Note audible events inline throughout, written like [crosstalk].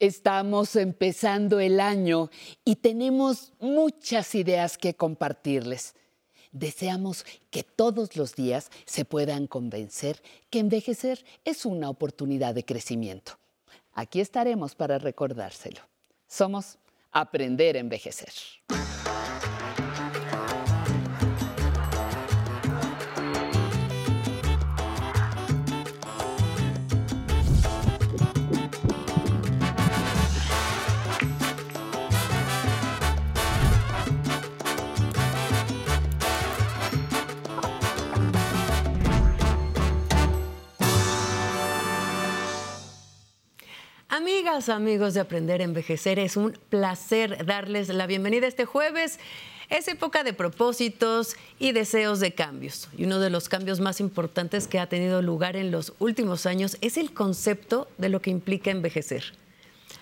Estamos empezando el año y tenemos muchas ideas que compartirles. Deseamos que todos los días se puedan convencer que envejecer es una oportunidad de crecimiento. Aquí estaremos para recordárselo. Somos Aprender a Envejecer. Amigas, amigos de Aprender a Envejecer, es un placer darles la bienvenida este jueves. Es época de propósitos y deseos de cambios. Y uno de los cambios más importantes que ha tenido lugar en los últimos años es el concepto de lo que implica envejecer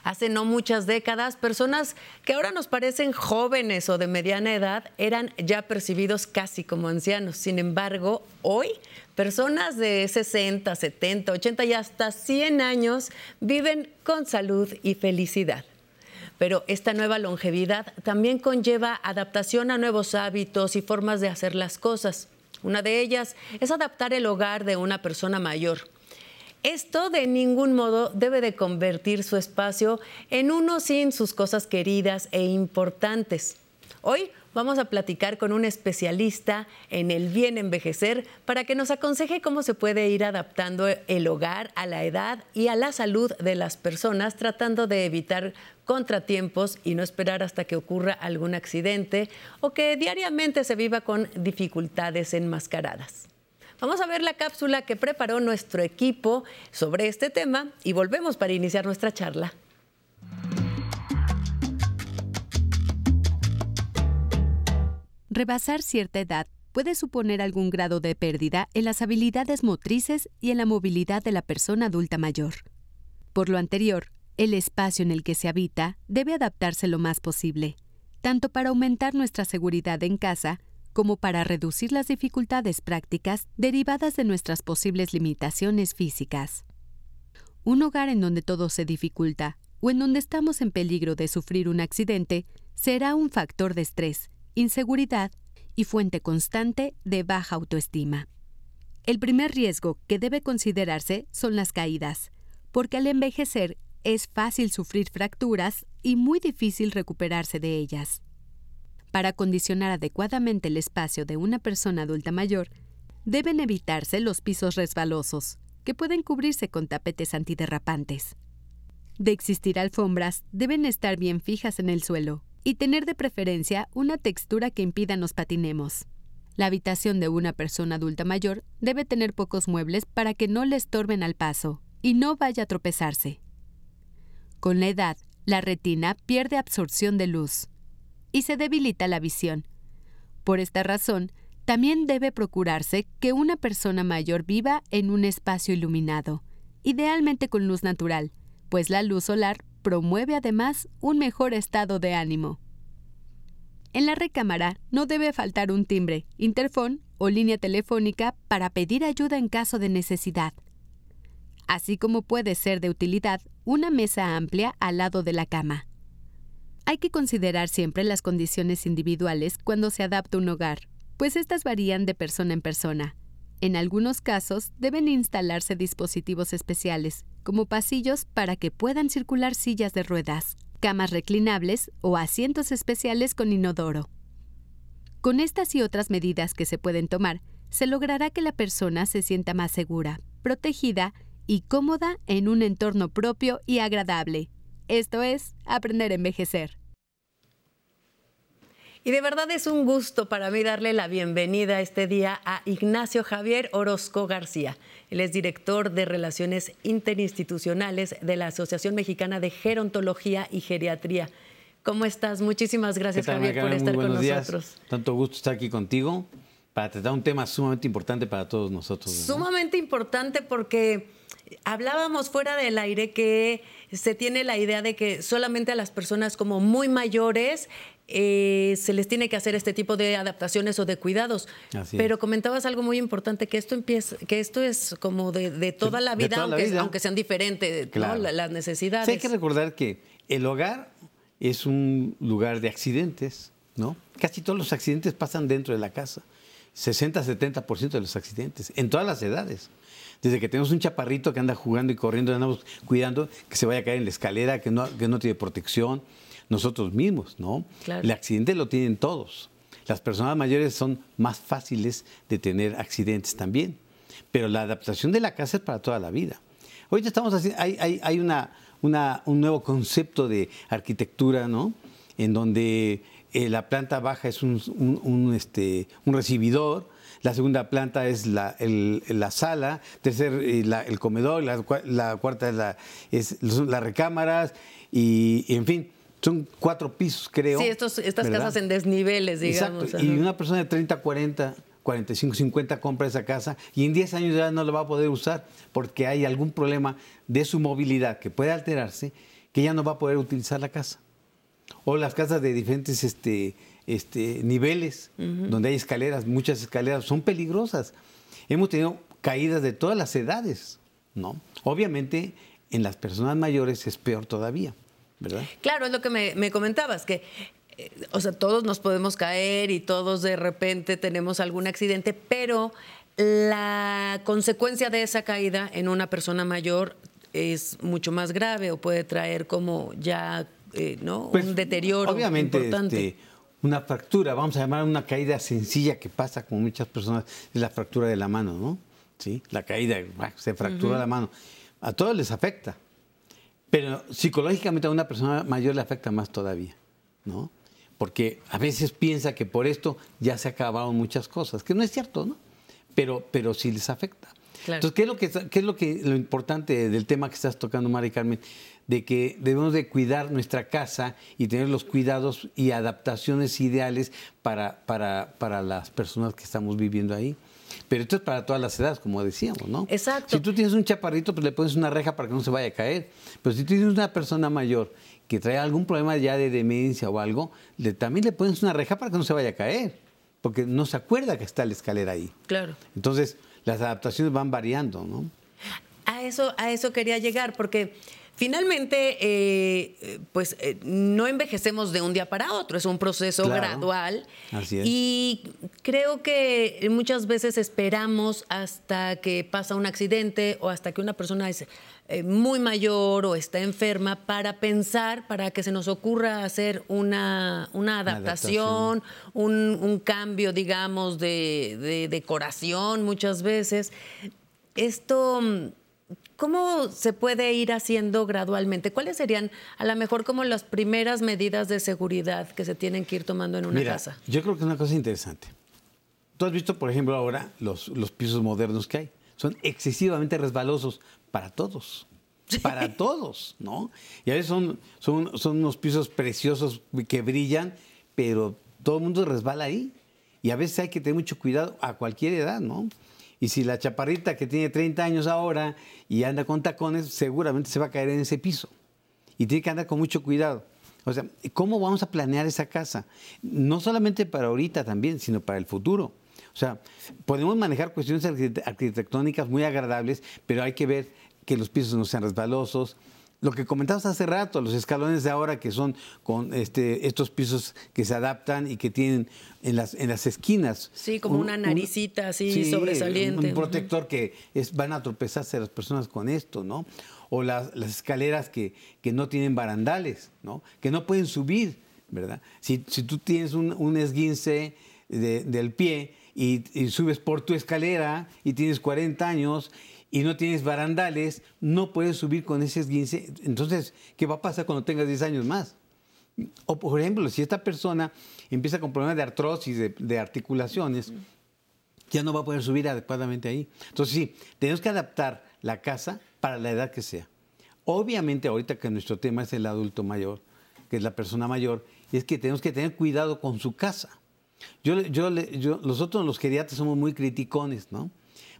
hace no muchas décadas, personas que ahora nos parecen jóvenes o de mediana edad eran ya percibidos casi como ancianos. Sin embargo, hoy personas de 60, 70, 80 y hasta 100 años viven con salud y felicidad. Pero esta nueva longevidad también conlleva adaptación a nuevos hábitos y formas de hacer las cosas. Una de ellas es adaptar el hogar de una persona mayor. Esto de ningún modo debe de convertir su espacio en uno sin sus cosas queridas e importantes. Hoy vamos a platicar con un especialista en el bien envejecer para que nos aconseje cómo se puede ir adaptando el hogar a la edad y a la salud de las personas, tratando de evitar contratiempos y no esperar hasta que ocurra algún accidente o que diariamente se viva con dificultades enmascaradas. Vamos a ver la cápsula que preparó nuestro equipo sobre este tema y volvemos para iniciar nuestra charla. Rebasar cierta edad puede suponer algún grado de pérdida en las habilidades motrices y en la movilidad de la persona adulta mayor. Por lo anterior, el espacio en el que se habita debe adaptarse lo más posible, tanto para aumentar nuestra seguridad en casa como para reducir las dificultades prácticas derivadas de nuestras posibles limitaciones físicas. Un hogar en donde todo se dificulta o en donde estamos en peligro de sufrir un accidente será un factor de estrés, inseguridad y fuente constante de baja autoestima. El primer riesgo que debe considerarse son las caídas, porque al envejecer es fácil sufrir fracturas y muy difícil recuperarse de ellas. Para acondicionar adecuadamente el espacio de una persona adulta mayor, deben evitarse los pisos resbalosos, que pueden cubrirse con tapetes antiderrapantes. De existir alfombras, deben estar bien fijas en el suelo y tener de preferencia una textura que impida nos patinemos. La habitación de una persona adulta mayor debe tener pocos muebles para que no le estorben al paso y no vaya a tropezarse. Con la edad, la retina pierde absorción de luz, y se debilita la visión. Por esta razón, también debe procurarse que una persona mayor viva en un espacio iluminado, idealmente con luz natural, pues la luz solar promueve además un mejor estado de ánimo. En la recámara no debe faltar un timbre, interfón o línea telefónica para pedir ayuda en caso de necesidad. Así como puede ser de utilidad una mesa amplia al lado de la cama. Hay que considerar siempre las condiciones individuales cuando se adapta un hogar, pues estas varían de persona en persona. En algunos casos deben instalarse dispositivos especiales, como pasillos para que puedan circular sillas de ruedas, camas reclinables o asientos especiales con inodoro. Con estas y otras medidas que se pueden tomar, se logrará que la persona se sienta más segura, protegida y cómoda en un entorno propio y agradable, esto es Aprender a Envejecer. Y de verdad es un gusto para mí darle la bienvenida este día a Ignacio Javier Orozco García. Él es director de Relaciones Interinstitucionales de la Asociación Mexicana de Gerontología y Geriatría. ¿Cómo estás? Muchísimas gracias, Javier, por estar con nosotros. Tanto gusto estar aquí contigo para tratar un tema sumamente importante para todos nosotros. Sumamente importante porque hablábamos fuera del aire que se tiene la idea de que solamente a las personas como muy mayores eh, se les tiene que hacer este tipo de adaptaciones o de cuidados. Así Pero comentabas algo muy importante, que esto empieza, que esto es como de, de toda la vida, toda la aunque, vida. aunque sean diferentes las necesidades. Sí, hay que recordar que el hogar es un lugar de accidentes, ¿no? Casi todos los accidentes pasan dentro de la casa. 60-70% de los accidentes, en todas las edades. Desde que tenemos un chaparrito que anda jugando y corriendo, andamos cuidando que se vaya a caer en la escalera, que no, que no tiene protección, nosotros mismos, ¿no? Claro. El accidente lo tienen todos. Las personas mayores son más fáciles de tener accidentes también. Pero la adaptación de la casa es para toda la vida. Ahorita estamos haciendo, hay, hay, hay una, una- un nuevo concepto de arquitectura, ¿no? En donde eh, la planta baja es un, un- un, este, un recibidor, la segunda planta es la, el- la sala, tercer eh, la- el comedor, la, la cuarta es, la, es- son las recámaras y, y, en fin, son cuatro pisos, creo. Sí, estos, estas ¿verdad? casas en desniveles, digamos. Exacto. Y una persona de 30, 40, 45, 50 compra esa casa y en 10 años ya no la va a poder usar porque hay algún problema de su movilidad que puede alterarse que ya no va a poder utilizar la casa. O las casas de diferentes este, este, niveles, donde hay escaleras, muchas escaleras, son peligrosas. Hemos tenido caídas de todas las edades, ¿no? Obviamente en las personas mayores es peor todavía, ¿verdad? Claro, es lo que me, me comentabas, que, eh, o sea, todos nos podemos caer y todos de repente tenemos algún accidente, pero la consecuencia de esa caída en una persona mayor es mucho más grave o puede traer como ya, eh, ¿no? Pues, un deterioro obviamente, importante. este, una fractura, vamos a llamar una caída sencilla que pasa con muchas personas, es la fractura de la mano, ¿no? Sí, la caída, se fractura la mano. A todos les afecta, pero psicológicamente a una persona mayor le afecta más todavía, ¿no? Porque a veces piensa que por esto ya se acabaron muchas cosas, que no es cierto, ¿no? Pero, pero sí les afecta. Claro. Entonces, ¿qué es, lo que, qué es lo que lo importante del tema que estás tocando, Mari Carmen? De que debemos de cuidar nuestra casa y tener los cuidados y adaptaciones ideales para, para, para las personas que estamos viviendo ahí. Pero esto es para todas las edades, como decíamos, ¿no? Exacto. Si tú tienes un chaparrito, pues le pones una reja para que no se vaya a caer. Pero si tú tienes una persona mayor que trae algún problema ya de demencia o algo, le- también le pones una reja para que no se vaya a caer. Porque no se acuerda que está la escalera ahí. Claro. Entonces, las adaptaciones van variando, ¿no? A eso, a eso quería llegar, porque finalmente, eh, pues eh, no envejecemos de un día para otro, es un proceso Claro. gradual. Así es. Y creo que muchas veces esperamos hasta que pasa un accidente o hasta que una persona es eh, muy mayor o está enferma para pensar, para que se nos ocurra hacer una, una adaptación, Un, un cambio, digamos, de, de decoración muchas veces. Esto, mm, ¿cómo se puede ir haciendo gradualmente? ¿Cuáles serían a lo mejor como las primeras medidas de seguridad que se tienen que ir tomando en una Mira, casa? yo creo que es una cosa interesante. Tú has visto, por ejemplo, ahora los, los pisos modernos que hay. Son excesivamente resbalosos para todos. Para todos, ¿no? Y a veces son, son, son unos pisos preciosos que brillan, pero todo el mundo resbala ahí. Y a veces hay que tener mucho cuidado a cualquier edad, ¿no? Y si la chaparrita que tiene 30 años ahora y anda con tacones, seguramente se va a caer en ese piso. Y tiene que andar con mucho cuidado. O sea, ¿cómo vamos a planear esa casa? No solamente para ahorita también, sino para el futuro. O sea, podemos manejar cuestiones arquite- arquitectónicas muy agradables, pero hay que ver que los pisos no sean resbalosos. Lo que comentabas hace rato, los escalones de ahora que son con este, estos pisos que se adaptan y que tienen en las, en las esquinas. Sí, como una naricita así sobresaliente. Un protector que es, van a tropezarse las personas con esto, ¿no? O las, las escaleras que, que no tienen barandales, ¿no? Que no pueden subir, ¿verdad? Si, si tú tienes un, un esguince de- del pie y, y subes por tu escalera y tienes 40 años y no tienes barandales, no puedes subir con ese esguince. Entonces, ¿qué va a pasar cuando tengas 10 años más? O, por ejemplo, si esta persona empieza con problemas de artrosis, de, de articulaciones, ya no va a poder subir adecuadamente ahí. Entonces, sí, tenemos que adaptar la casa para la edad que sea. Obviamente, ahorita que nuestro tema es el adulto mayor, que es la persona mayor, es que tenemos que tener cuidado con su casa. Yo, yo, yo- nosotros los geriatras somos muy criticones, ¿no?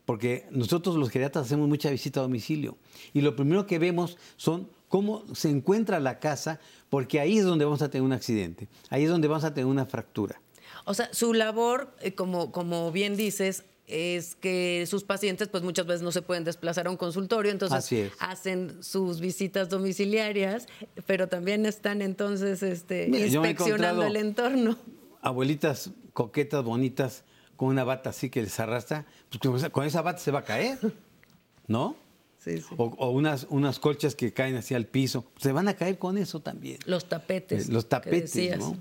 Porque nosotros los geriatras hacemos mucha visita a domicilio. Y lo primero que vemos son cómo se encuentra la casa, porque ahí es donde vamos a tener un accidente, ahí es donde vamos a tener una fractura. O sea, su labor, eh, como, como bien dices, es que sus pacientes pues muchas veces no se pueden desplazar a un consultorio, entonces hacen sus visitas domiciliarias, pero también están entonces este, inspeccionando el entorno. Abuelitas coquetas, bonitas, con una bata así que les arrastra, pues con esa bata se va a caer, ¿no? O, unas, unas colchas que caen hacia el piso. Se van a caer con eso también. Los tapetes. Eh, los tapetes, ¿no?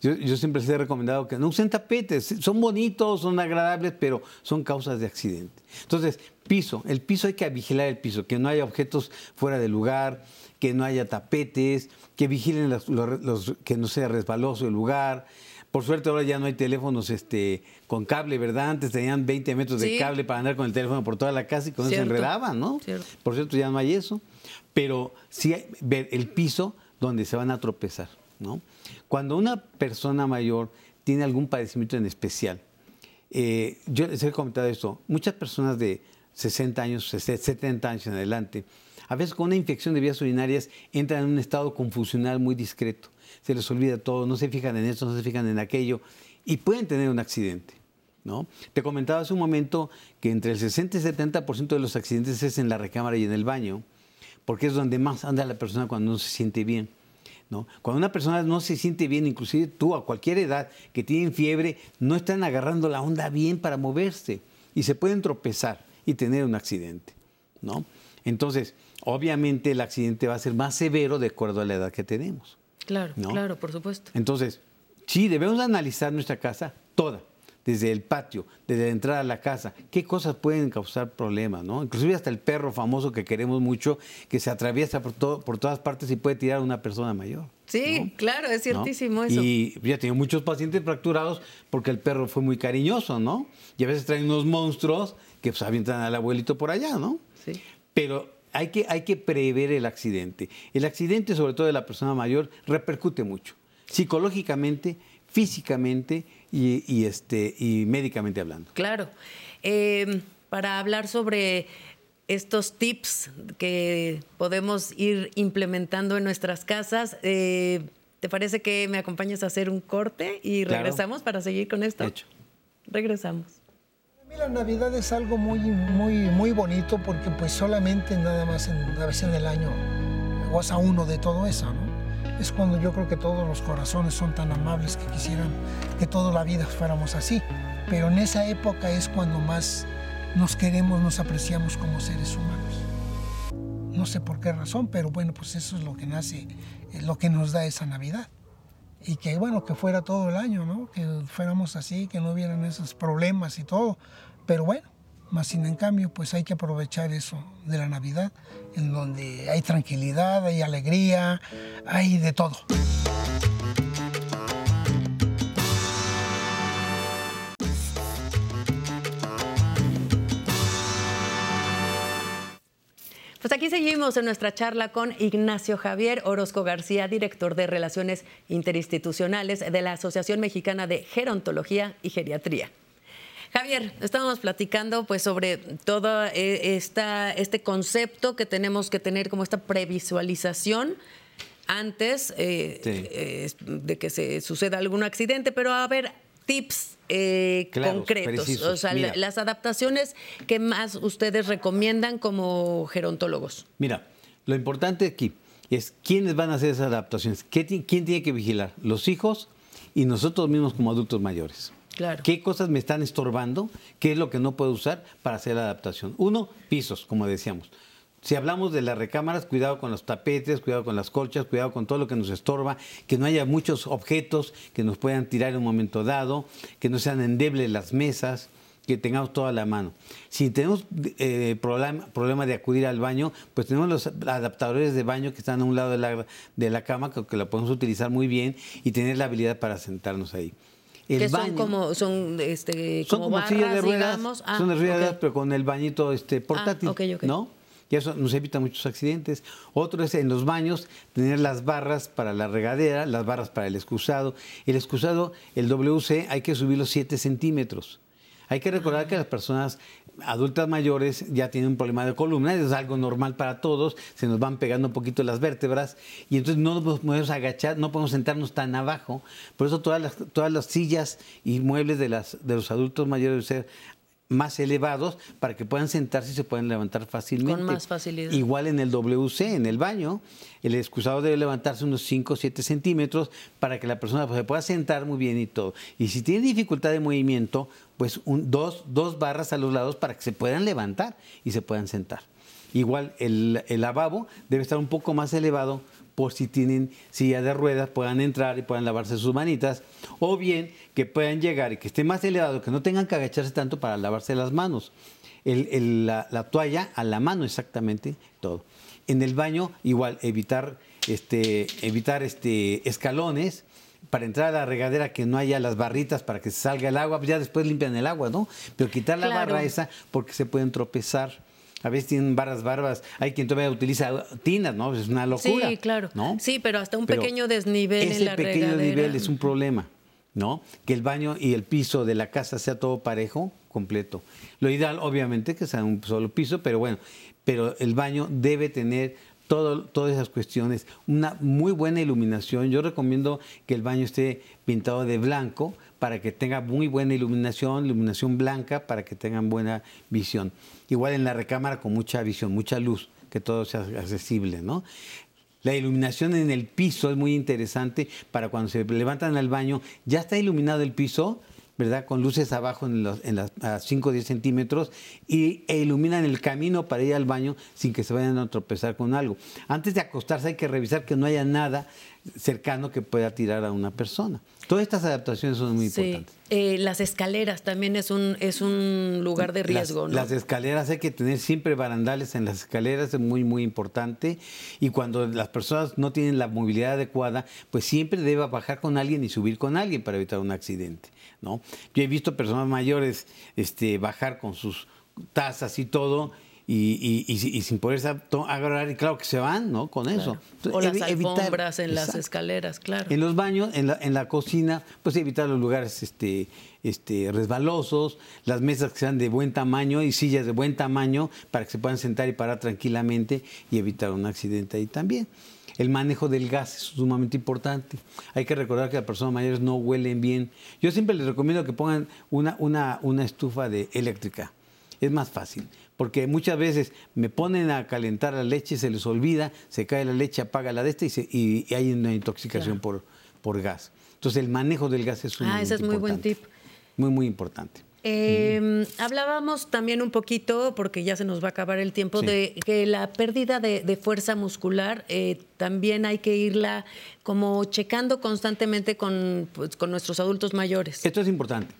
yo, siempre les he recomendado que no usen tapetes. Son bonitos, son agradables, pero son causas de accidente. Entonces, piso. El piso hay que vigilar el piso, que no haya objetos fuera de lugar, que no haya tapetes, que vigilen los, que no sea resbaloso el lugar. Por suerte ahora ya no hay teléfonos este, con cable, ¿verdad? Antes tenían 20 metros de cable para andar con el teléfono por toda la casa y con eso se enredaban, ¿no? Por cierto, ya no hay eso. Pero sí hay, ver el piso donde se van a tropezar, ¿no? Cuando una persona mayor tiene algún padecimiento en especial, eh, yo les he comentado esto, muchas personas de 60 años, 70 años en adelante, a veces con una infección de vías urinarias entran en un estado confusional muy discreto se les olvida todo, no se fijan en esto, no se fijan en aquello y pueden tener un accidente. ¿no? Te comentaba hace un momento que entre el 60 y 70% de los accidentes es en la recámara y en el baño, porque es donde más anda la persona cuando no se siente bien. ¿no? Cuando una persona no se siente bien, inclusive tú a cualquier edad que tienen fiebre, no están agarrando la onda bien para moverse y se pueden tropezar y tener un accidente. ¿no? Entonces, obviamente el accidente va a ser más severo de acuerdo a la edad que tenemos. Claro, claro, por supuesto. Entonces, sí, debemos analizar nuestra casa toda, desde el patio, desde la entrada a la casa, qué cosas pueden causar problemas, ¿no? Inclusive hasta el perro famoso que queremos mucho, que se atraviesa por, todo, por todas partes y puede tirar a una persona mayor. Sí, claro, es ciertísimo eso. Y ya tengo muchos pacientes fracturados porque el perro fue muy cariñoso, ¿no? Y a veces traen unos monstruos que pues avientan al abuelito por allá, ¿no? Sí. Pero hay que, hay que prever el accidente. El accidente, sobre todo de la persona mayor, repercute mucho, psicológicamente, físicamente y, este, y médicamente hablando. Claro. Em, para hablar sobre estos tips que podemos ir implementando en nuestras casas, eh, ¿te parece que me acompañes a hacer un corte y regresamos para seguir con esto? Hecho. Regresamos la Navidad es algo muy, muy, muy bonito porque pues solamente nada más en, una vez en el año goza uno de todo eso, ¿no? Es cuando yo creo que todos los corazones son tan amables que quisieran que toda la vida fuéramos así. Pero en esa época es cuando más nos queremos, nos apreciamos como seres humanos. No sé por qué razón, pero bueno, pues eso es lo que nace, es lo que nos da esa Navidad y que bueno, que fuera todo el año, ¿no? Que fuéramos así, que no hubieran esos problemas y todo. Pero bueno, más sin en cambio, pues hay que aprovechar eso de la Navidad, en donde hay tranquilidad, hay alegría, hay de todo. Pues aquí seguimos en nuestra charla con Ignacio Javier Orozco García, director de Relaciones Interinstitucionales de la Asociación Mexicana de Gerontología y Geriatría. Javier, estábamos platicando pues sobre todo eh, esta, este concepto que tenemos que tener como esta previsualización antes eh, eh, de que se suceda algún accidente, pero a ver, tips eh, concretos, o sea, las adaptaciones que más ustedes recomiendan como gerontólogos. Mira, lo importante aquí es quiénes van a hacer esas adaptaciones, ¿quién tiene que vigilar? Los hijos y nosotros mismos como adultos mayores. Claro. ¿Qué cosas me están estorbando? ¿Qué es lo que no puedo usar para hacer la adaptación? Uno, pisos, como decíamos. Si hablamos de las recámaras, cuidado con los tapetes, cuidado con las colchas, cuidado con todo lo que nos estorba, que no haya muchos objetos que nos puedan tirar en un momento dado, que no sean endebles las mesas, que tengamos toda la mano. Si tenemos eh, problema, de acudir al baño, pues tenemos los adaptadores de baño que están a un lado de la, de la cama, que, que lo podemos utilizar muy bien y tener la habilidad para sentarnos ahí. El que son como son este como, barras, de ruedas, digamos. son de ruedas, ah, pero con el bañito este portátil, ah, ¿no? Y eso nos evita muchos accidentes. Otro es en los baños tener las barras para la regadera, las barras para el excusado. El excusado, el WC, hay que subirlo 7 centímetros. Hay que recordar que las personas adultas mayores ya tienen un problema de columna, es algo normal para todos, se nos van pegando un poquito las vértebras y entonces no nos podemos agachar, no podemos sentarnos tan abajo. Por eso todas las, todas las sillas y muebles de, las, de los adultos mayores deben ser más elevados para que puedan sentarse y se puedan levantar fácilmente. Con más facilidad. Igual en el WC, en el baño, el excusado debe levantarse unos 5 o 7 centímetros para que la persona se pueda sentar muy bien y todo. Y si tiene dificultad de movimiento, pues un, dos, dos barras a los lados para que se puedan levantar y se puedan sentar. Igual el, el lavabo debe estar un poco más elevado por si tienen silla de ruedas, puedan entrar y puedan lavarse sus manitas, o bien que puedan llegar y que esté más elevado, que no tengan que agacharse tanto para lavarse las manos. la, toalla a la mano exactamente, todo. En el baño, igual, evitar, este, evitar este, escalones, para entrar a la regadera que no haya las barritas para que salga el agua, pues ya después limpian el agua, ¿no? Pero quitar la barra esa porque se pueden tropezar a veces tienen barras barbas, hay quien todavía utiliza tinas, ¿no? Es una locura. Sí, claro. ¿no? Sí, pero hasta un pequeño desnivel en la Ese pequeño nivel es un problema, ¿no? Que el baño y el piso de la casa sea todo parejo, completo. Lo ideal, obviamente, que sea un solo piso, pero bueno, pero el baño debe tener todo, todas esas cuestiones, una muy buena iluminación. Yo recomiendo que el baño esté pintado de blanco para que tenga muy buena iluminación, iluminación blanca para que tengan buena visión. Igual en la recámara con mucha visión, mucha luz, que todo sea accesible, ¿no? La iluminación en el piso es muy interesante para cuando se levantan al baño, ya está iluminado el piso, ¿verdad? Con luces abajo en, los, en las, a 5 o 10 centímetros y, e iluminan el camino para ir al baño sin que se vayan a tropezar con algo. Antes de acostarse hay que revisar que no haya nada cercano que pueda tirar a una persona. Todas estas adaptaciones son muy importantes. Eh, las escaleras también es un, es un lugar de riesgo, las, ¿no? Las escaleras hay que tener siempre barandales en las escaleras, es muy, muy importante. Y cuando las personas no tienen la movilidad adecuada, pues siempre debe bajar con alguien y subir con alguien para evitar un accidente, ¿no? Yo he visto personas mayores este, bajar con sus tazas y todo y, y, sin poderse agarrar, y claro que se van, ¿no? Con eso. o las alfombras en las escaleras, claro. En los baños, en la, en la cocina, pues evitar los lugares este, este, resbalosos, las mesas que sean de buen tamaño y sillas de buen tamaño para que se puedan sentar y parar tranquilamente y evitar un accidente ahí también. El manejo del gas es sumamente importante. Hay que recordar que las personas mayores no huelen bien. Yo siempre les recomiendo que pongan una, una, una estufa de eléctrica. Es más fácil porque muchas veces me ponen a calentar la leche, se les olvida, se cae la leche, apaga la de esta y, hay una intoxicación por, por gas. Entonces el manejo del gas es un Ah, ese es muy buen tip. Muy, muy importante. Em, hablábamos también un poquito, porque ya se nos va a acabar el tiempo, de que la pérdida de, fuerza muscular eh, también hay que irla como checando constantemente con, pues, con nuestros adultos mayores. Esto es importante.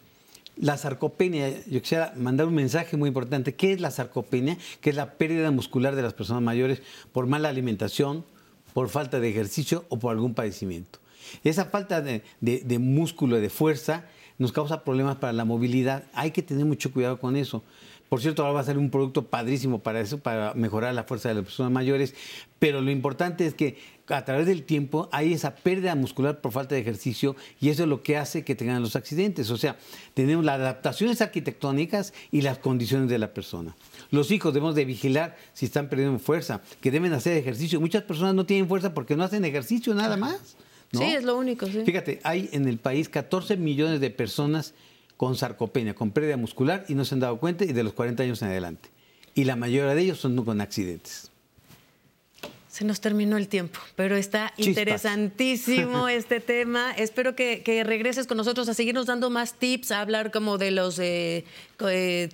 La sarcopenia, yo quisiera mandar un mensaje muy importante. ¿Qué es la sarcopenia? Que es la pérdida muscular de las personas mayores por mala alimentación, por falta de ejercicio o por algún padecimiento. Esa falta de, de músculo, de fuerza, nos causa problemas para la movilidad. Hay que tener mucho cuidado con eso. Por cierto, ahora va a ser un producto padrísimo para eso, para mejorar la fuerza de las personas mayores. Pero lo importante es que a través del tiempo hay esa pérdida muscular por falta de ejercicio y eso es lo que hace que tengan los accidentes. O sea, tenemos las adaptaciones arquitectónicas y las condiciones de la persona. Los hijos debemos de vigilar si están perdiendo fuerza, que deben hacer ejercicio. Muchas personas no tienen fuerza porque no hacen ejercicio nada más. Sí, es lo único. Fíjate, hay en el país 14 millones de personas con sarcopenia, con pérdida muscular y no se han dado cuenta y de los 40 años en adelante. Y la mayoría de ellos son con accidentes. Se nos terminó el tiempo, pero está interesantísimo [laughs] este tema. Espero que, regreses con nosotros a seguirnos dando más tips, a hablar como de los eh, eh,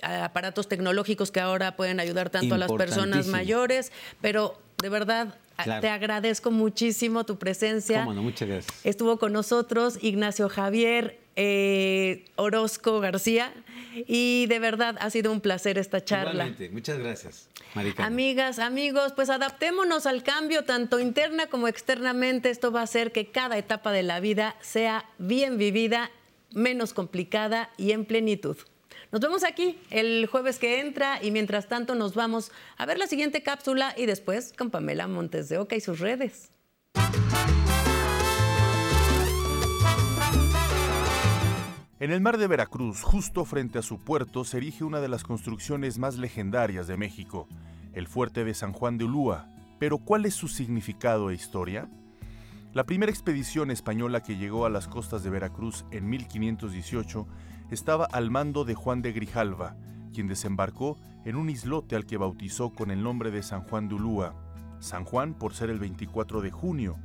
aparatos tecnológicos que ahora pueden ayudar tanto a las personas mayores, pero de verdad te agradezco muchísimo tu presencia. Cómo muchas gracias. Estuvo con nosotros Ignacio Javier eh, Orozco García y de verdad ha sido un placer esta charla. Igualmente. Muchas gracias. Amigas, amigos, pues adaptémonos al cambio tanto interna como externamente. Esto va a hacer que cada etapa de la vida sea bien vivida, menos complicada y en plenitud. Nos vemos aquí el jueves que entra y mientras tanto nos vamos a ver la siguiente cápsula y después con Pamela Montes de Oca y sus redes. En el mar de Veracruz, justo frente a su puerto, se erige una de las construcciones más legendarias de México, el fuerte de San Juan de Ulúa. Pero ¿cuál es su significado e historia? La primera expedición española que llegó a las costas de Veracruz en 1518 estaba al mando de Juan de Grijalva, quien desembarcó en un islote al que bautizó con el nombre de San Juan de Ulúa. San Juan por ser el 24 de junio,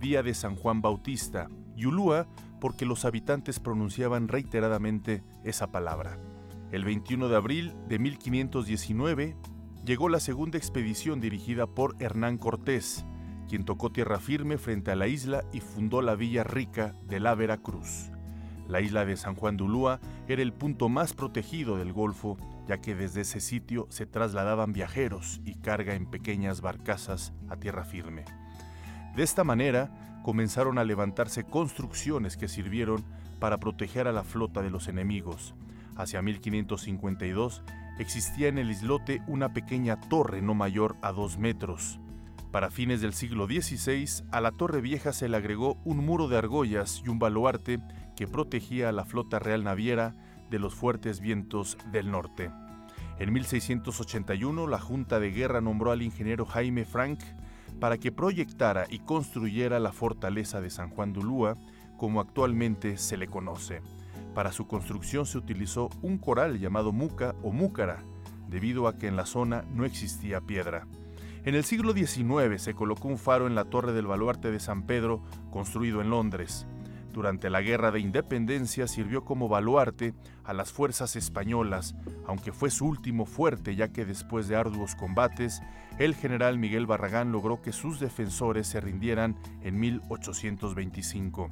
día de San Juan Bautista, y Ulúa porque los habitantes pronunciaban reiteradamente esa palabra. El 21 de abril de 1519 llegó la segunda expedición dirigida por Hernán Cortés, quien tocó tierra firme frente a la isla y fundó la villa rica de la Veracruz. La isla de San Juan de Ulúa era el punto más protegido del Golfo, ya que desde ese sitio se trasladaban viajeros y carga en pequeñas barcazas a tierra firme. De esta manera, comenzaron a levantarse construcciones que sirvieron para proteger a la flota de los enemigos. Hacia 1552 existía en el islote una pequeña torre no mayor a dos metros. Para fines del siglo XVI, a la torre vieja se le agregó un muro de argollas y un baluarte que protegía a la flota real naviera de los fuertes vientos del norte. En 1681, la Junta de Guerra nombró al ingeniero Jaime Frank para que proyectara y construyera la fortaleza de San Juan de Ulúa, como actualmente se le conoce. Para su construcción se utilizó un coral llamado muca o múcara, debido a que en la zona no existía piedra. En el siglo XIX se colocó un faro en la torre del baluarte de San Pedro, construido en Londres. Durante la Guerra de Independencia sirvió como baluarte a las fuerzas españolas, aunque fue su último fuerte ya que después de arduos combates, el general Miguel Barragán logró que sus defensores se rindieran en 1825.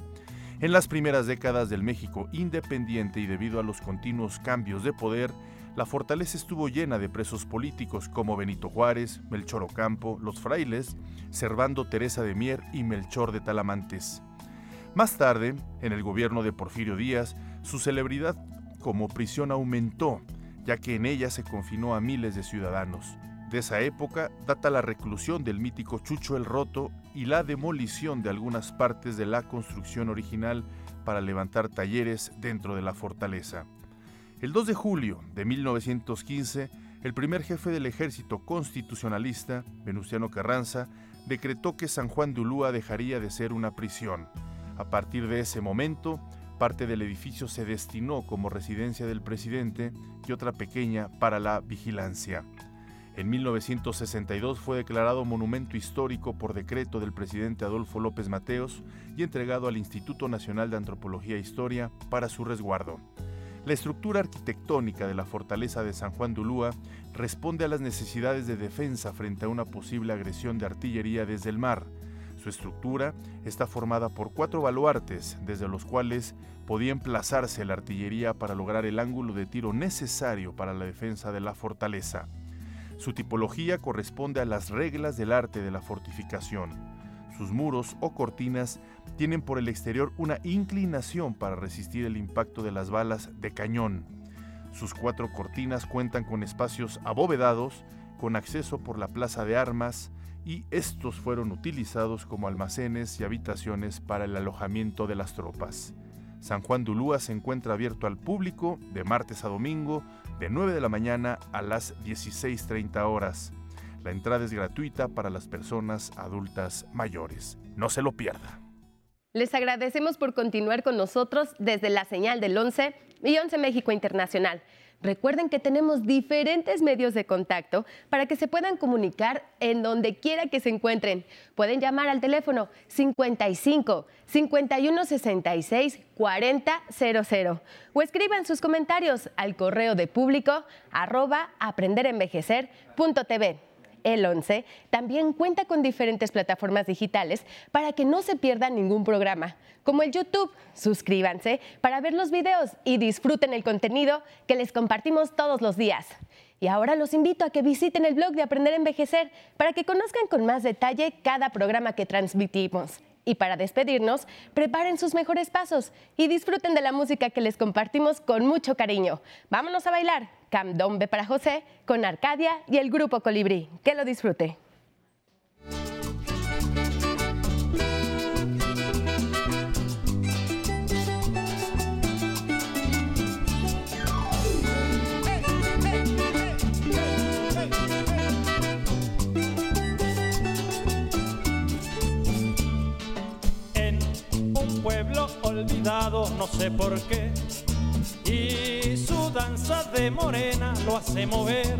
En las primeras décadas del México independiente y debido a los continuos cambios de poder, la fortaleza estuvo llena de presos políticos como Benito Juárez, Melchor Ocampo, los frailes, Servando Teresa de Mier y Melchor de Talamantes. Más tarde, en el gobierno de Porfirio Díaz, su celebridad como prisión aumentó, ya que en ella se confinó a miles de ciudadanos. De esa época data la reclusión del mítico Chucho el Roto y la demolición de algunas partes de la construcción original para levantar talleres dentro de la fortaleza. El 2 de julio de 1915, el primer jefe del ejército constitucionalista, Venustiano Carranza, decretó que San Juan de Ulúa dejaría de ser una prisión. A partir de ese momento, parte del edificio se destinó como residencia del presidente y otra pequeña para la vigilancia. En 1962 fue declarado monumento histórico por decreto del presidente Adolfo López Mateos y entregado al Instituto Nacional de Antropología e Historia para su resguardo. La estructura arquitectónica de la fortaleza de San Juan de Ulúa responde a las necesidades de defensa frente a una posible agresión de artillería desde el mar, su estructura está formada por cuatro baluartes, desde los cuales podía emplazarse la artillería para lograr el ángulo de tiro necesario para la defensa de la fortaleza. Su tipología corresponde a las reglas del arte de la fortificación. Sus muros o cortinas tienen por el exterior una inclinación para resistir el impacto de las balas de cañón. Sus cuatro cortinas cuentan con espacios abovedados, con acceso por la plaza de armas, y estos fueron utilizados como almacenes y habitaciones para el alojamiento de las tropas. San Juan de se encuentra abierto al público de martes a domingo de 9 de la mañana a las 16.30 horas. La entrada es gratuita para las personas adultas mayores. No se lo pierda. Les agradecemos por continuar con nosotros desde la señal del 11 y 11 México Internacional. Recuerden que tenemos diferentes medios de contacto para que se puedan comunicar en donde quiera que se encuentren. Pueden llamar al teléfono 55 51 66 4000 o escriban sus comentarios al correo de público arroba aprenderenvejecer.tv el 11 también cuenta con diferentes plataformas digitales para que no se pierdan ningún programa, como el YouTube. Suscríbanse para ver los videos y disfruten el contenido que les compartimos todos los días. Y ahora los invito a que visiten el blog de Aprender a Envejecer para que conozcan con más detalle cada programa que transmitimos. Y para despedirnos, preparen sus mejores pasos y disfruten de la música que les compartimos con mucho cariño. Vámonos a bailar Camdombe para José con Arcadia y el grupo Colibrí. Que lo disfrute. pueblo olvidado, no sé por qué. Y su danza de morena lo hace mover